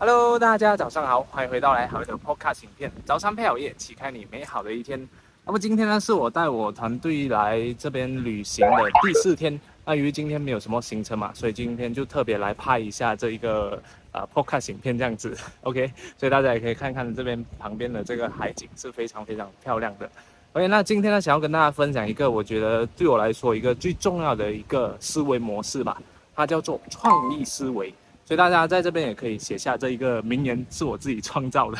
Hello，大家早上好，欢迎回到来好的 Podcast 影片。早餐配好夜，启开你美好的一天。那么今天呢，是我带我团队来这边旅行的第四天。那由于今天没有什么行程嘛，所以今天就特别来拍一下这一个呃 Podcast 影片这样子。OK，所以大家也可以看看这边旁边的这个海景是非常非常漂亮的。OK，那今天呢，想要跟大家分享一个我觉得对我来说一个最重要的一个思维模式吧，它叫做创意思维。所以大家在这边也可以写下这一个名言，是我自己创造的，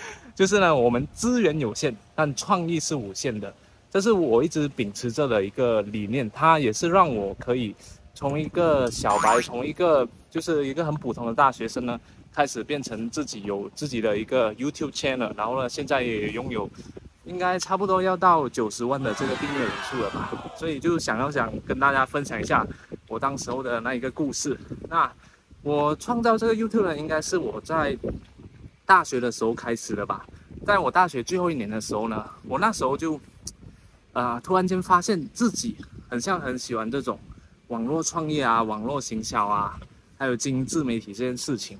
就是呢，我们资源有限，但创意是无限的。这是我一直秉持着的一个理念，它也是让我可以从一个小白，从一个就是一个很普通的大学生呢，开始变成自己有自己的一个 YouTube channel，然后呢，现在也拥有应该差不多要到九十万的这个订阅人数了吧。所以就想要想跟大家分享一下我当时候的那一个故事。那我创造这个 YouTube 呢，应该是我在大学的时候开始的吧。在我大学最后一年的时候呢，我那时候就。啊！突然间发现自己很像很喜欢这种网络创业啊、网络行销啊，还有经营自媒体这件事情。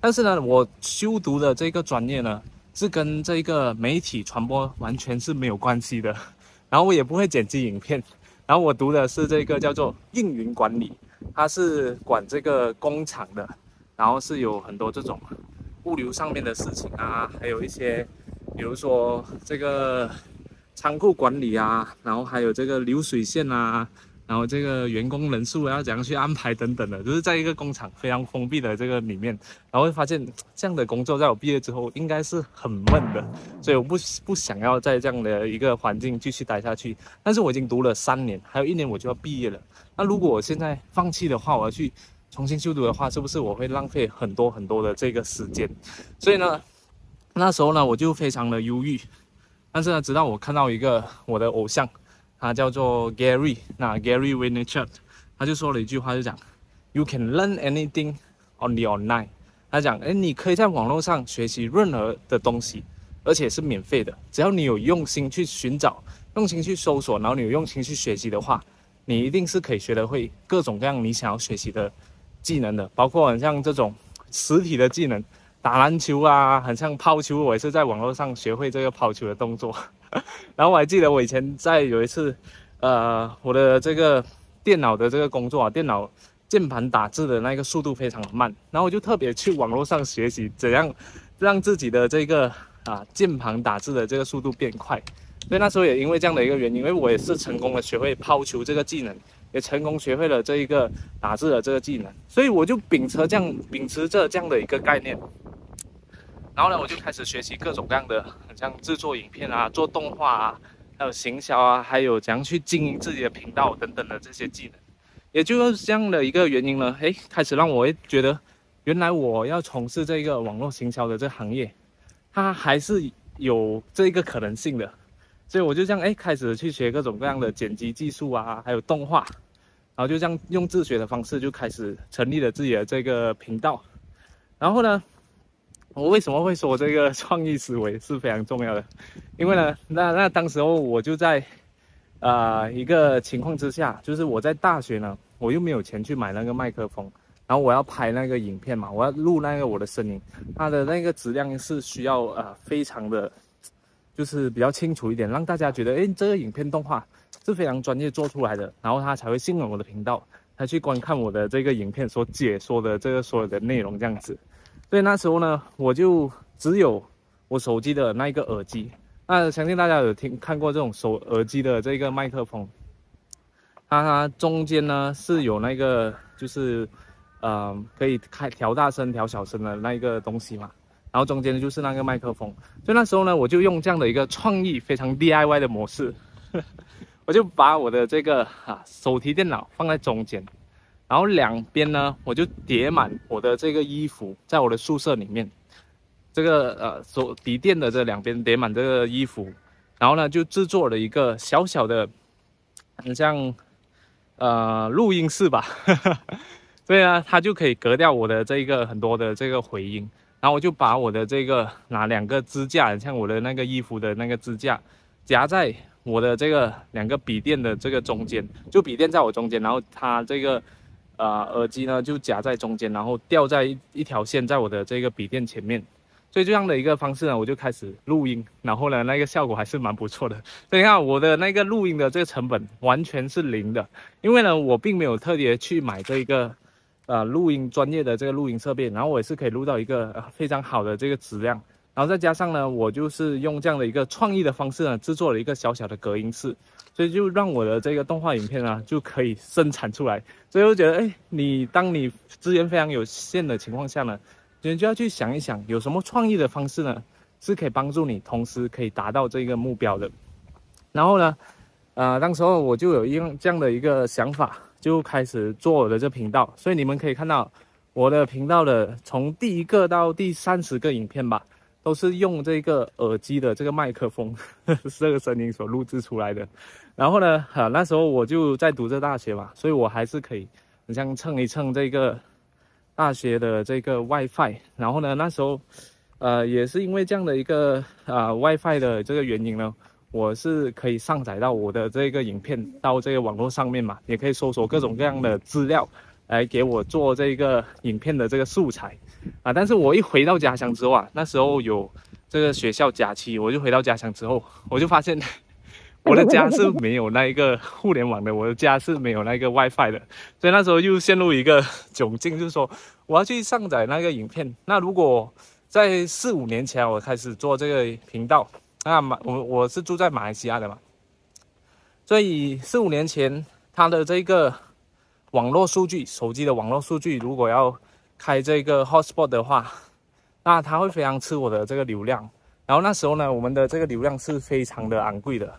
但是呢，我修读的这个专业呢，是跟这个媒体传播完全是没有关系的。然后我也不会剪辑影片。然后我读的是这个叫做运营管理，他是管这个工厂的，然后是有很多这种物流上面的事情啊，还有一些，比如说这个。仓库管理啊，然后还有这个流水线啊，然后这个员工人数要怎样去安排等等的，就是在一个工厂非常封闭的这个里面，然后会发现这样的工作在我毕业之后应该是很闷的，所以我不不想要在这样的一个环境继续待下去。但是我已经读了三年，还有一年我就要毕业了。那如果我现在放弃的话，我要去重新修读的话，是不是我会浪费很多很多的这个时间？所以呢，那时候呢，我就非常的忧郁。但是呢，直到我看到一个我的偶像，他叫做 Gary，那 Gary Vaynerchuk，他就说了一句话，就讲，You can learn anything on the online。他讲，哎，你可以在网络上学习任何的东西，而且是免费的，只要你有用心去寻找，用心去搜索，然后你有用心去学习的话，你一定是可以学得会各种各样你想要学习的技能的，包括很像这种实体的技能。打篮球啊，很像抛球，我也是在网络上学会这个抛球的动作。然后我还记得我以前在有一次，呃，我的这个电脑的这个工作啊，电脑键盘打字的那个速度非常的慢，然后我就特别去网络上学习怎样让自己的这个啊键盘打字的这个速度变快。所以那时候也因为这样的一个原因，因为我也是成功的学会抛球这个技能。也成功学会了这一个打字的这个技能，所以我就秉持这样秉持着这样的一个概念，然后呢，我就开始学习各种各样的，像制作影片啊、做动画啊，还有行销啊，还有怎样去经营自己的频道等等的这些技能。也就是这样的一个原因呢，诶，开始让我觉得，原来我要从事这个网络行销的这个行业，它还是有这个可能性的。所以我就这样哎，开始去学各种各样的剪辑技术啊，还有动画，然后就这样用自学的方式就开始成立了自己的这个频道。然后呢，我为什么会说这个创意思维是非常重要的？因为呢，那那当时候我就在啊一个情况之下，就是我在大学呢，我又没有钱去买那个麦克风，然后我要拍那个影片嘛，我要录那个我的声音，它的那个质量是需要呃非常的。就是比较清楚一点，让大家觉得，哎，这个影片动画是非常专业做出来的，然后他才会信任我的频道，他去观看我的这个影片所解说的这个所有的内容这样子。所以那时候呢，我就只有我手机的那一个耳机。那相信大家有听看过这种手耳机的这个麦克风，它中间呢是有那个就是，呃，可以开调大声、调小声的那一个东西嘛。然后中间就是那个麦克风，所以那时候呢，我就用这样的一个创意非常 DIY 的模式，我就把我的这个啊手提电脑放在中间，然后两边呢我就叠满我的这个衣服，在我的宿舍里面，这个呃手笔电的这两边叠满这个衣服，然后呢就制作了一个小小的，很像呃录音室吧，所以呢它就可以隔掉我的这个很多的这个回音。然后我就把我的这个拿两个支架，像我的那个衣服的那个支架，夹在我的这个两个笔电的这个中间，就笔电在我中间，然后它这个，呃耳机呢就夹在中间，然后吊在一一条线在我的这个笔电前面。所以这样的一个方式呢，我就开始录音，然后呢，那个效果还是蛮不错的。所以你看我的那个录音的这个成本完全是零的，因为呢，我并没有特别去买这一个，呃，录音专业的这个录音设备，然后我也是可以录到一个非常好的这个质量。然后再加上呢，我就是用这样的一个创意的方式呢，制作了一个小小的隔音室，所以就让我的这个动画影片呢就可以生产出来。所以我觉得，哎，你当你资源非常有限的情况下呢。你就要去想一想，有什么创意的方式呢，是可以帮助你同时可以达到这个目标的。然后呢，呃，当时候我就有一样这样的一个想法，就开始做我的这频道。所以你们可以看到，我的频道的从第一个到第三十个影片吧，都是用这个耳机的这个麦克风呵呵 这个声音所录制出来的。然后呢，啊，那时候我就在读这大学嘛，所以我还是可以，你像蹭一蹭这个。大学的这个 WiFi，然后呢，那时候，呃，也是因为这样的一个啊 WiFi 的这个原因呢，我是可以上载到我的这个影片到这个网络上面嘛，也可以搜索各种各样的资料来给我做这个影片的这个素材啊。但是我一回到家乡之后啊，那时候有这个学校假期，我就回到家乡之后，我就发现。我的家是没有那一个互联网的，我的家是没有那个 WiFi 的，所以那时候又陷入一个 窘境，就是说我要去上载那个影片。那如果在四五年前我开始做这个频道，那马我我是住在马来西亚的嘛，所以四五年前它的这个网络数据，手机的网络数据，如果要开这个 Hotspot 的话，那它会非常吃我的这个流量。然后那时候呢，我们的这个流量是非常的昂贵的。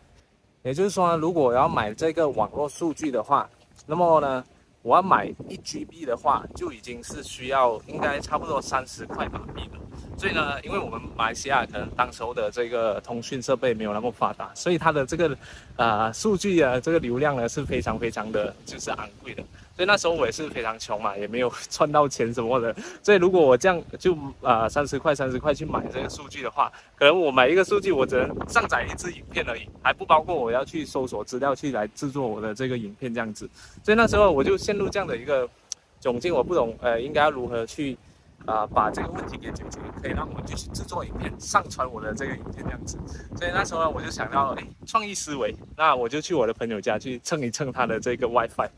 也就是说，如果我要买这个网络数据的话，那么呢，我要买一 GB 的话，就已经是需要应该差不多三十块马币了。所以呢，因为我们马来西亚可能当时候的这个通讯设备没有那么发达，所以它的这个呃数据啊，这个流量呢是非常非常的就是昂贵的。所以那时候我也是非常穷嘛，也没有赚到钱什么的。所以如果我这样就啊三十块三十块去买这个数据的话，可能我买一个数据我只能上载一支影片而已，还不包括我要去搜索资料去来制作我的这个影片这样子。所以那时候我就陷入这样的一个窘境，我不懂呃应该要如何去啊把这个问题给解决，可以让我继续制作影片上传我的这个影片这样子。所以那时候我就想到哎创意思维，那我就去我的朋友家去蹭一蹭他的这个 WiFi。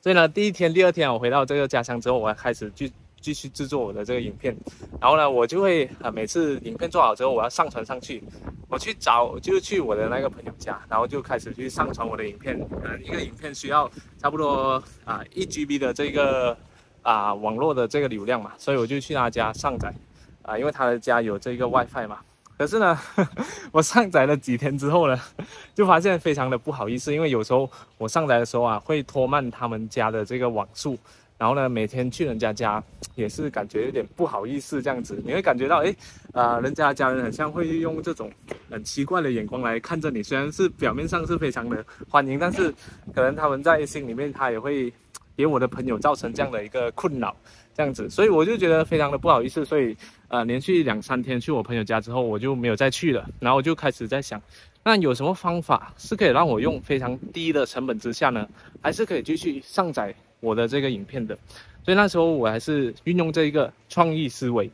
所以呢，第一天、第二天我回到这个家乡之后，我要开始去继续制作我的这个影片。然后呢，我就会啊，每次影片做好之后，我要上传上去，我去找，就去我的那个朋友家，然后就开始去上传我的影片。嗯，一个影片需要差不多啊一 GB 的这个啊网络的这个流量嘛，所以我就去他家上载啊，因为他的家有这个 WiFi 嘛。可是呢，我上载了几天之后呢，就发现非常的不好意思，因为有时候我上载的时候啊，会拖慢他们家的这个网速，然后呢，每天去人家家也是感觉有点不好意思这样子，你会感觉到哎，啊，人家家人很像会用这种很奇怪的眼光来看着你，虽然是表面上是非常的欢迎，但是可能他们在心里面他也会给我的朋友造成这样的一个困扰。这样子，所以我就觉得非常的不好意思，所以呃，连续两三天去我朋友家之后，我就没有再去了。然后我就开始在想，那有什么方法是可以让我用非常低的成本之下呢，还是可以继续上载我的这个影片的？所以那时候我还是运用这一个创意思维，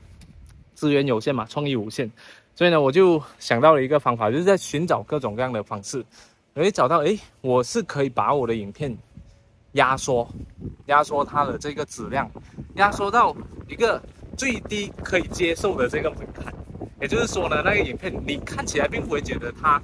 资源有限嘛，创意无限，所以呢，我就想到了一个方法，就是在寻找各种各样的方式，我会找到，诶，我是可以把我的影片。压缩，压缩它的这个质量，压缩到一个最低可以接受的这个门槛。也就是说呢，那个影片你看起来并不会觉得它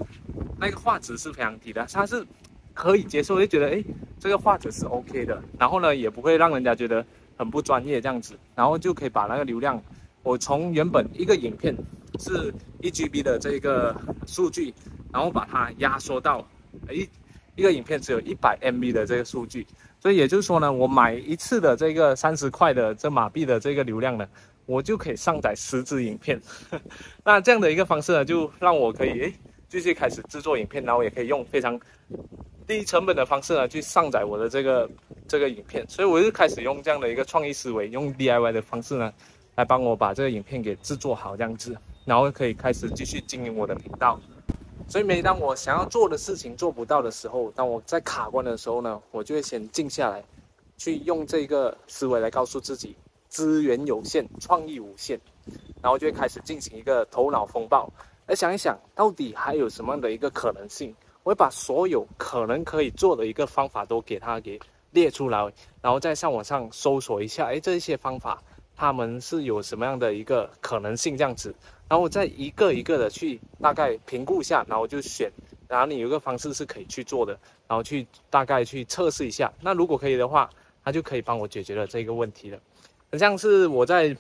那个画质是非常低的，它是可以接受，就觉得哎，这个画质是 OK 的。然后呢，也不会让人家觉得很不专业这样子。然后就可以把那个流量，我从原本一个影片是一 GB 的这个数据，然后把它压缩到一。一个影片只有一百 MB 的这个数据，所以也就是说呢，我买一次的这个三十块的这马币的这个流量呢，我就可以上载十支影片。那这样的一个方式呢，就让我可以诶继续开始制作影片，然后也可以用非常低成本的方式呢去上载我的这个这个影片。所以我就开始用这样的一个创意思维，用 DIY 的方式呢，来帮我把这个影片给制作好这样子，然后可以开始继续经营我的频道。所以每当我想要做的事情做不到的时候，当我在卡关的时候呢，我就会先静下来，去用这个思维来告诉自己，资源有限，创意无限，然后就会开始进行一个头脑风暴，来想一想到底还有什么样的一个可能性。我会把所有可能可以做的一个方法都给他给列出来，然后再上网上搜索一下，哎，这些方法他们是有什么样的一个可能性这样子，然后我再一个一个的去大概评估一下，然后就选，然后你有个方式是可以去做的，然后去大概去测试一下，那如果可以的话，他就可以帮我解决了这个问题了。很像是我在。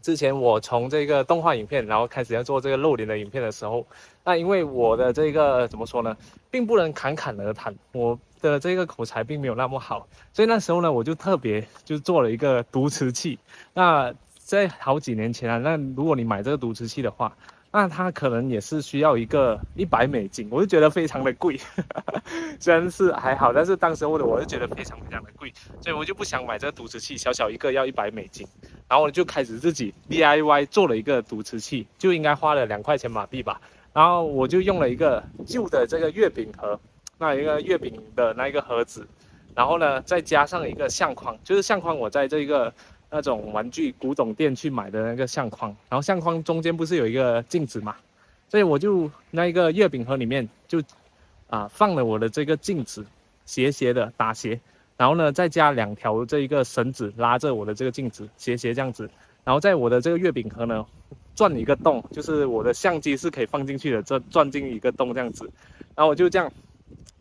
之前我从这个动画影片，然后开始要做这个露脸的影片的时候，那因为我的这个怎么说呢，并不能侃侃而谈，我的这个口才并没有那么好，所以那时候呢，我就特别就做了一个读词器。那在好几年前啊，那如果你买这个读词器的话，那它可能也是需要一个一百美金，我就觉得非常的贵，虽然是还好，但是当时我我就觉得非常非常的贵，所以我就不想买这个读词器，小小一个要一百美金，然后我就开始自己 DIY 做了一个读词器，就应该花了两块钱马币吧，然后我就用了一个旧的这个月饼盒，那一个月饼的那一个盒子，然后呢再加上一个相框，就是相框我在这个。那种玩具古董店去买的那个相框，然后相框中间不是有一个镜子嘛，所以我就那一个月饼盒里面就啊放了我的这个镜子，斜斜的打斜，然后呢再加两条这一个绳子拉着我的这个镜子斜斜这样子，然后在我的这个月饼盒呢钻一个洞，就是我的相机是可以放进去的，这钻进一个洞这样子，然后我就这样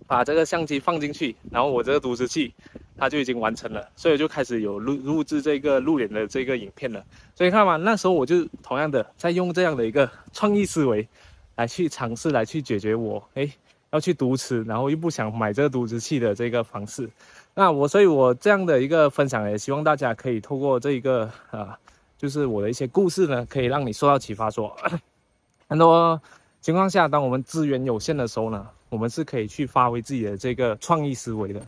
把这个相机放进去，然后我这个读词器。它就已经完成了，所以就开始有录录制这个露脸的这个影片了。所以看嘛，那时候我就同样的在用这样的一个创意思维，来去尝试来去解决我哎要去读词，然后又不想买这个读词器的这个方式。那我所以，我这样的一个分享，也希望大家可以透过这一个啊，就是我的一些故事呢，可以让你受到启发。说 很多情况下，当我们资源有限的时候呢，我们是可以去发挥自己的这个创意思维的。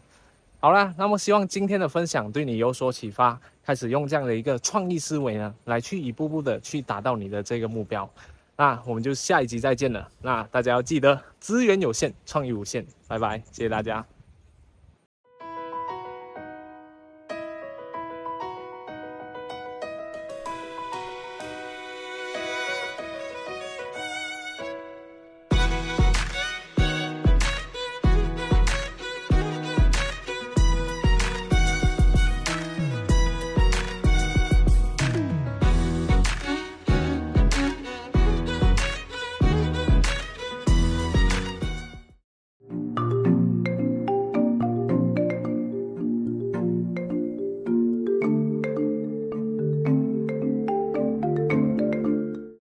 好啦，那么希望今天的分享对你有所启发，开始用这样的一个创意思维呢，来去一步步的去达到你的这个目标。那我们就下一集再见了。那大家要记得，资源有限，创意无限。拜拜，谢谢大家。